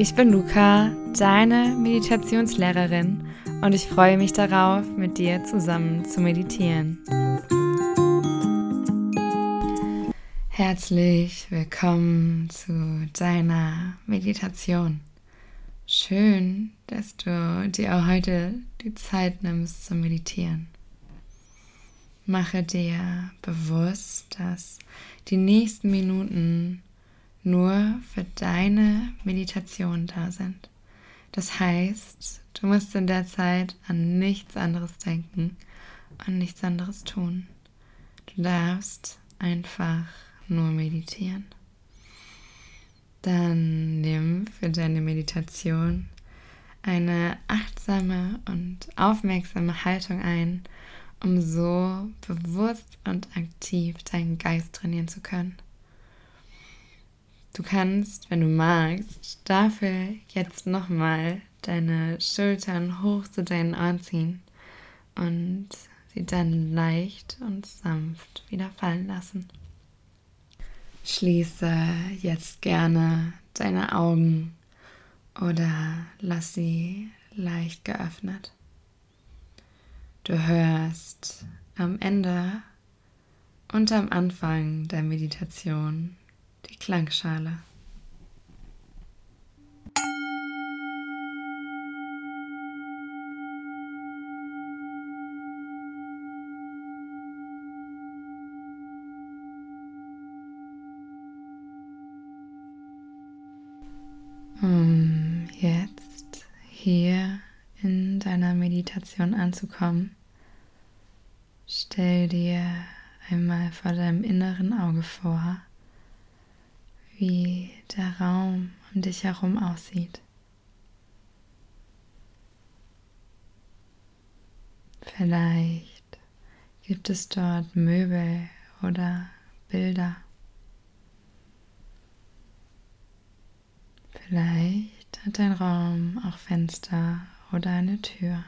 Ich bin Luca, deine Meditationslehrerin und ich freue mich darauf, mit dir zusammen zu meditieren. Herzlich willkommen zu deiner Meditation. Schön, dass du dir auch heute die Zeit nimmst zu meditieren. Mache dir bewusst, dass die nächsten Minuten nur für deine Meditation da sind. Das heißt, du musst in der Zeit an nichts anderes denken, an nichts anderes tun. Du darfst einfach nur meditieren. Dann nimm für deine Meditation eine achtsame und aufmerksame Haltung ein, um so bewusst und aktiv deinen Geist trainieren zu können. Du kannst, wenn du magst, dafür jetzt nochmal deine Schultern hoch zu deinen Ohren ziehen und sie dann leicht und sanft wieder fallen lassen. Schließe jetzt gerne deine Augen oder lass sie leicht geöffnet. Du hörst am Ende und am Anfang der Meditation die Klangschale. Um jetzt hier in deiner Meditation anzukommen, stell dir einmal vor deinem inneren Auge vor, wie der Raum um dich herum aussieht. Vielleicht gibt es dort Möbel oder Bilder. Vielleicht hat dein Raum auch Fenster oder eine Tür.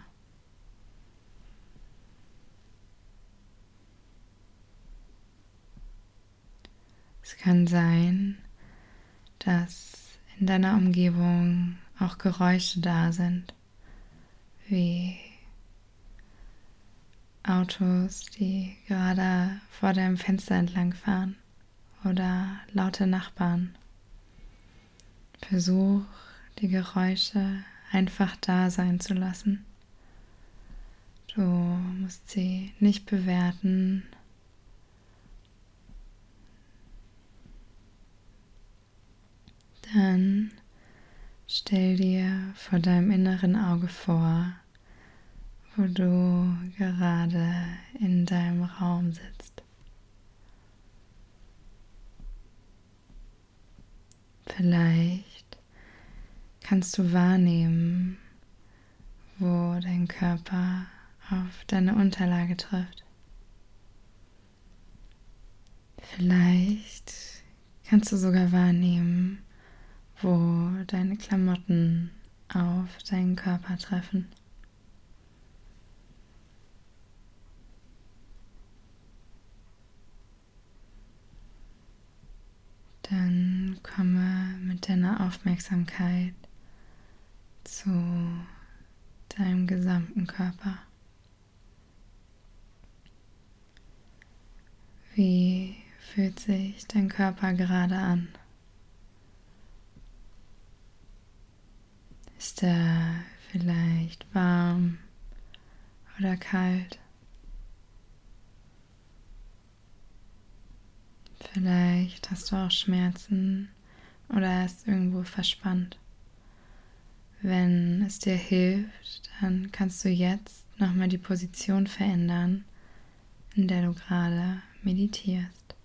Es kann sein, dass in deiner Umgebung auch Geräusche da sind, wie Autos, die gerade vor deinem Fenster entlang fahren oder laute Nachbarn. Versuch die Geräusche einfach da sein zu lassen. Du musst sie nicht bewerten Dann stell dir vor deinem inneren Auge vor, wo du gerade in deinem Raum sitzt. Vielleicht kannst du wahrnehmen, wo dein Körper auf deine Unterlage trifft. Vielleicht kannst du sogar wahrnehmen, wo deine Klamotten auf deinen Körper treffen. Dann komme mit deiner Aufmerksamkeit zu deinem gesamten Körper. Wie fühlt sich dein Körper gerade an? Ist er vielleicht warm oder kalt? Vielleicht hast du auch Schmerzen oder er ist irgendwo verspannt. Wenn es dir hilft, dann kannst du jetzt nochmal die Position verändern, in der du gerade meditierst.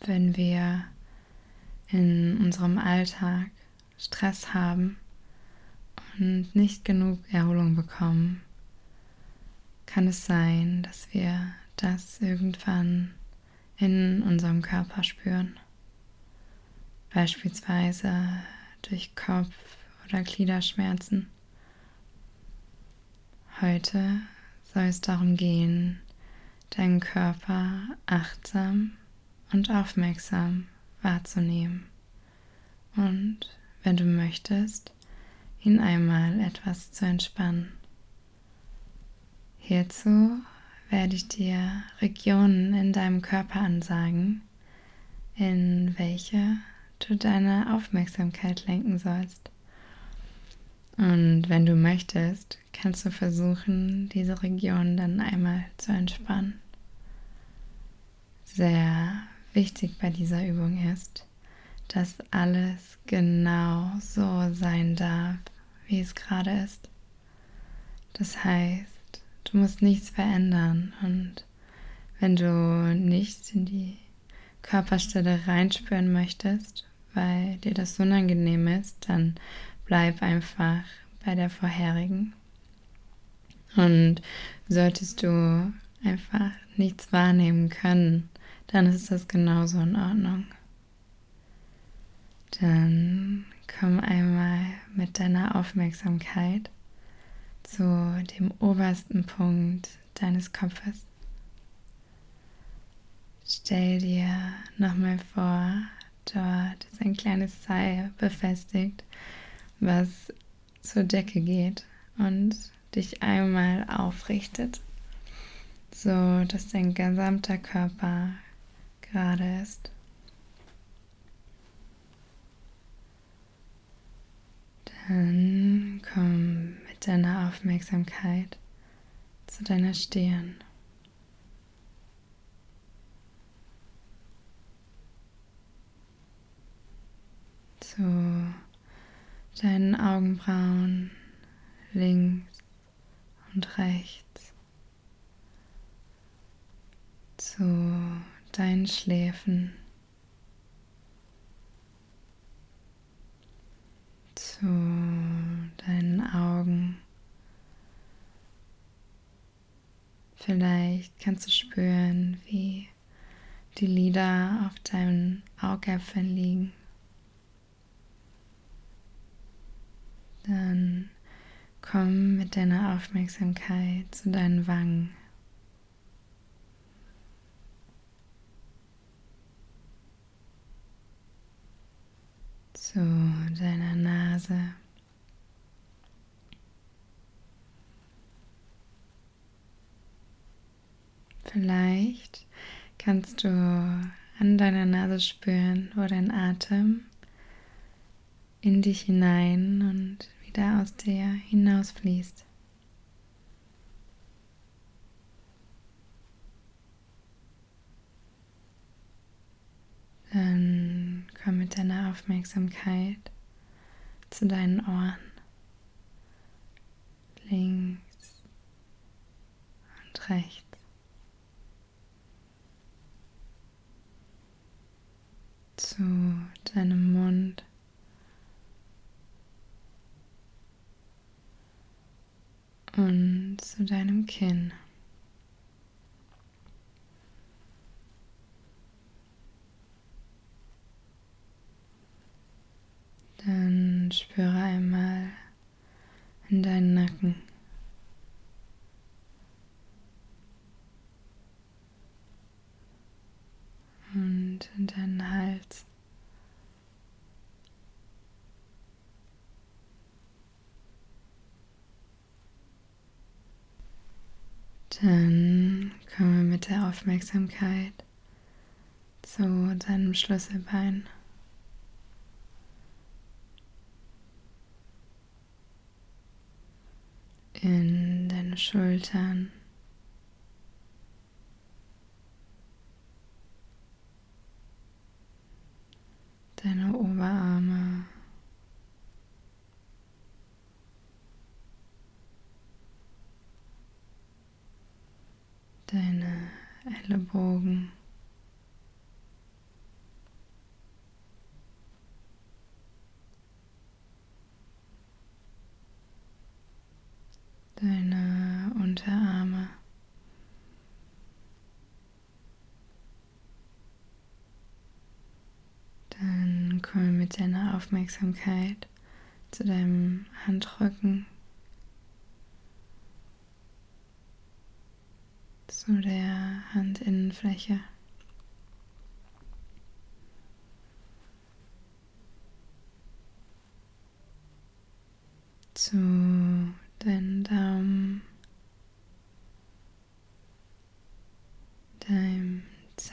Wenn wir in unserem Alltag Stress haben und nicht genug Erholung bekommen, kann es sein, dass wir das irgendwann in unserem Körper spüren. Beispielsweise durch Kopf- oder Gliederschmerzen. Heute soll es darum gehen, deinen Körper achtsam und aufmerksam wahrzunehmen. Und wenn du möchtest, ihn einmal etwas zu entspannen. Hierzu werde ich dir Regionen in deinem Körper ansagen, in welche du deine Aufmerksamkeit lenken sollst. Und wenn du möchtest, kannst du versuchen, diese Region dann einmal zu entspannen. Sehr wichtig bei dieser Übung ist, dass alles genau so sein darf, wie es gerade ist. Das heißt, du musst nichts verändern und wenn du nicht in die Körperstelle reinspüren möchtest, weil dir das unangenehm ist, dann bleib einfach bei der vorherigen. Und solltest du einfach nichts wahrnehmen können, dann ist das genauso in Ordnung. Dann komm einmal mit deiner Aufmerksamkeit zu dem obersten Punkt deines Kopfes. Stell dir nochmal vor, dort ist ein kleines Seil befestigt, was zur Decke geht und dich einmal aufrichtet, so dass dein gesamter Körper gerade ist. Dann komm mit deiner Aufmerksamkeit zu deiner Stirn. Zu deinen Augenbrauen links und rechts. Zu deinen Schläfen. zu deinen Augen. Vielleicht kannst du spüren, wie die Lider auf deinen Augäpfeln liegen. Dann komm mit deiner Aufmerksamkeit zu deinen Wangen. Zu deiner Nase. Vielleicht kannst du an deiner Nase spüren, wo dein Atem in dich hinein und wieder aus dir hinausfließt. Dann komm mit deiner Aufmerksamkeit zu deinen Ohren. Links und rechts. Zu deinem Mund. Und zu deinem Kinn. Dann spüre einmal in deinen Nacken. Und in deinen Hals. Dann komme mit der Aufmerksamkeit zu deinem Schlüsselbein. in deine Schultern. Deine Oberarme. Deine Ellenbogen. Deine Unterarme. Dann komme mit deiner Aufmerksamkeit zu deinem Handrücken, zu der Handinnenfläche.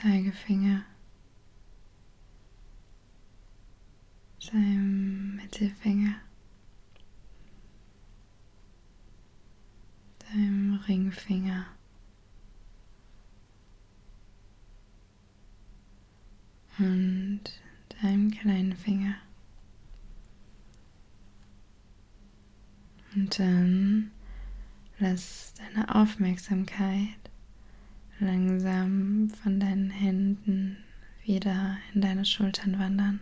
Ringfinger, deinem Mittelfinger, deinem Ringfinger. Und deinem kleinen Finger. Und dann lass deine Aufmerksamkeit langsam von deinen Händen wieder in deine Schultern wandern.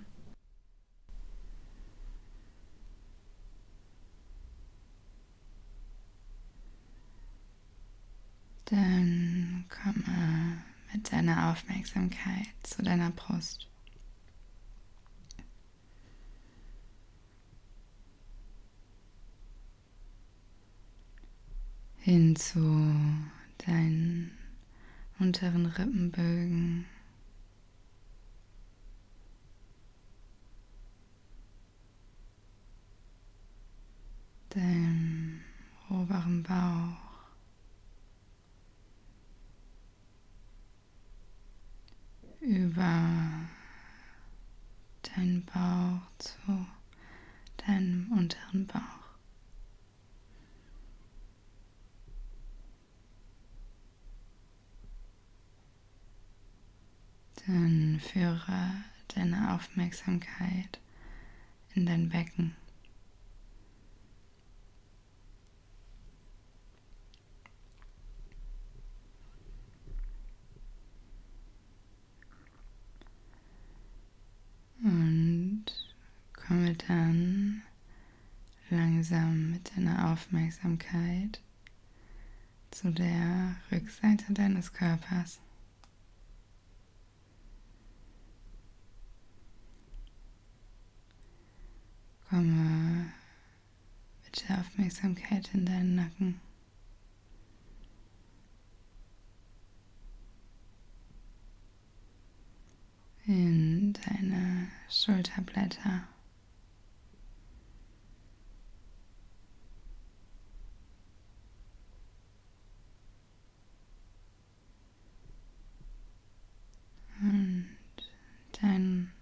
Dann komme mit deiner Aufmerksamkeit zu deiner Brust. Hin zu deinen unteren Rippenbögen. Deinem oberen Bauch. Über deinen Bauch zu deinem unteren Bauch. Dann führe deine Aufmerksamkeit in dein Becken. Und komme dann langsam mit deiner Aufmerksamkeit zu der Rückseite deines Körpers. Komme mit der Aufmerksamkeit in deinen Nacken. In deine Schulterblätter. Und deinen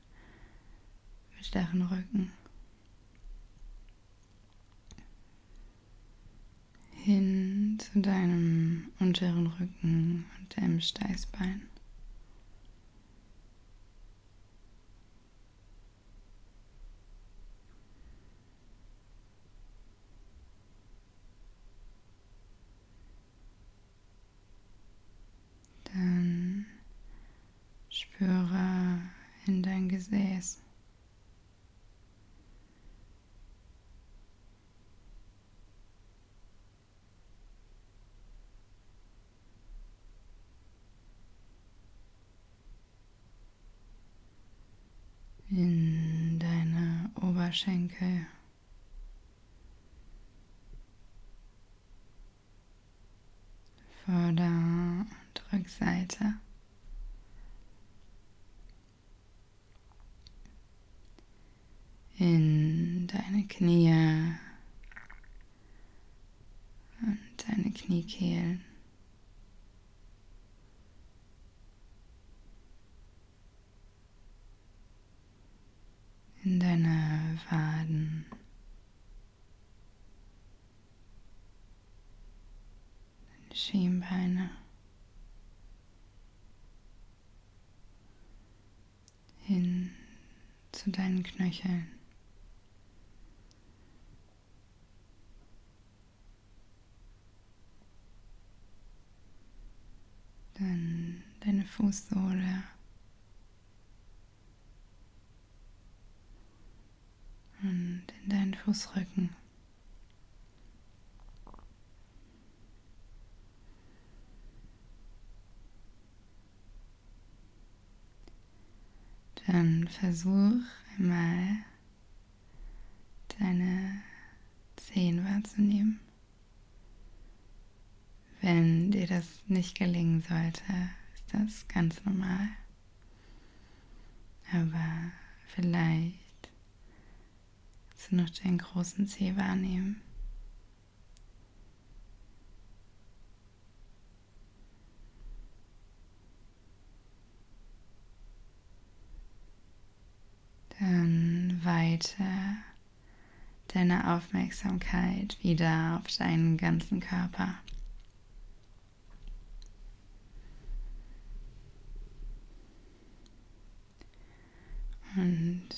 mittleren Rücken. hin zu deinem unteren Rücken und deinem Steißbein. Dann spüre in dein Gesäß. in deine Oberschenkel. Vorder- und Rückseite. In deine Knie und deine Kniekehlen. in deine Waden. Deine Schienbeine. Hin zu deinen Knöcheln. Dann deine Fußsohle. und in deinen Fußrücken. Dann versuch einmal deine Zehen wahrzunehmen. Wenn dir das nicht gelingen sollte, ist das ganz normal. Aber vielleicht Kannst du noch deinen großen Zeh wahrnehmen? Weite deine Aufmerksamkeit wieder auf deinen ganzen Körper. Und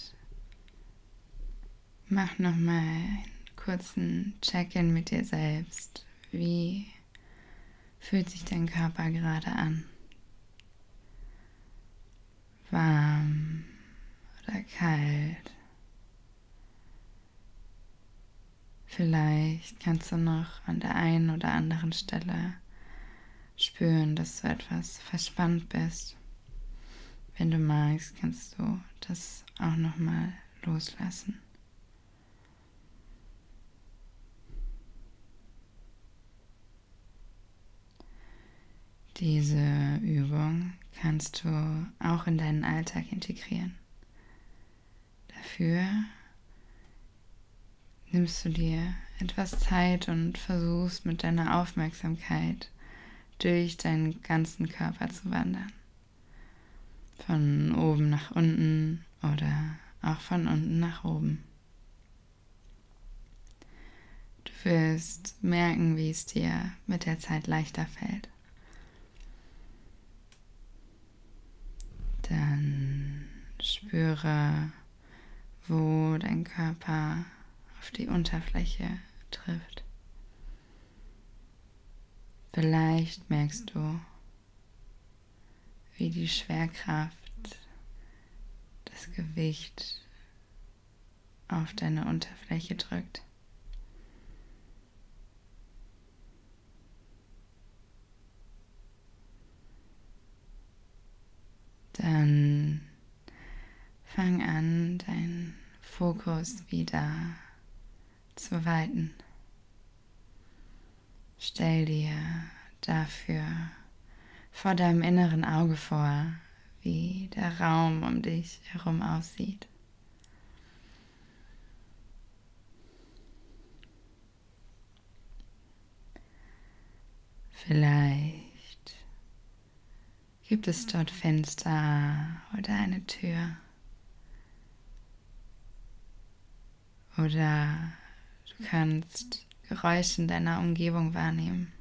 mach nochmal einen kurzen Check-in mit dir selbst. Wie fühlt sich dein Körper gerade an? Warm oder kalt? Vielleicht kannst du noch an der einen oder anderen Stelle spüren, dass du etwas verspannt bist. Wenn du magst, kannst du das auch noch mal loslassen. Diese Übung kannst du auch in deinen Alltag integrieren. Dafür nimmst du dir etwas Zeit und versuchst mit deiner Aufmerksamkeit durch deinen ganzen Körper zu wandern. Von oben nach unten oder auch von unten nach oben. Du wirst merken, wie es dir mit der Zeit leichter fällt. Dann spüre, wo dein Körper auf die Unterfläche trifft. Vielleicht merkst du, wie die Schwerkraft das Gewicht auf deine Unterfläche drückt. Dann fang an, deinen Fokus wieder zu weiten. Stell dir dafür vor deinem inneren Auge vor, wie der Raum um dich herum aussieht. Vielleicht gibt es dort Fenster oder eine Tür. Oder Du kannst Geräusche in deiner Umgebung wahrnehmen.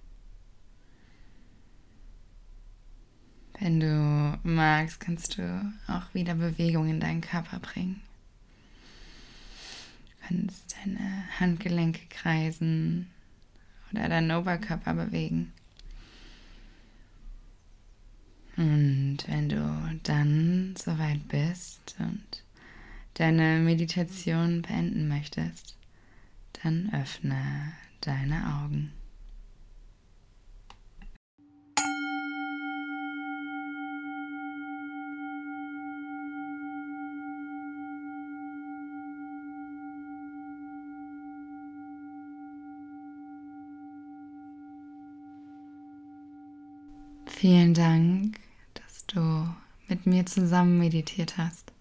Wenn du magst, kannst du auch wieder Bewegung in deinen Körper bringen. Du kannst deine Handgelenke kreisen oder deinen Oberkörper bewegen. Und wenn du dann soweit bist und deine Meditation beenden möchtest, dann öffne deine Augen. Vielen Dank, dass du mit mir zusammen meditiert hast.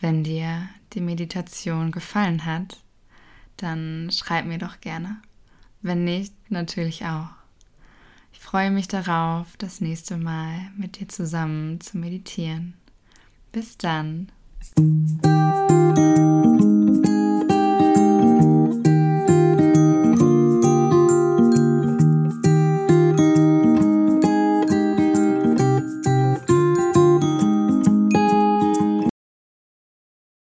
Wenn dir die Meditation gefallen hat, dann schreib mir doch gerne. Wenn nicht, natürlich auch. Ich freue mich darauf, das nächste Mal mit dir zusammen zu meditieren. Bis dann.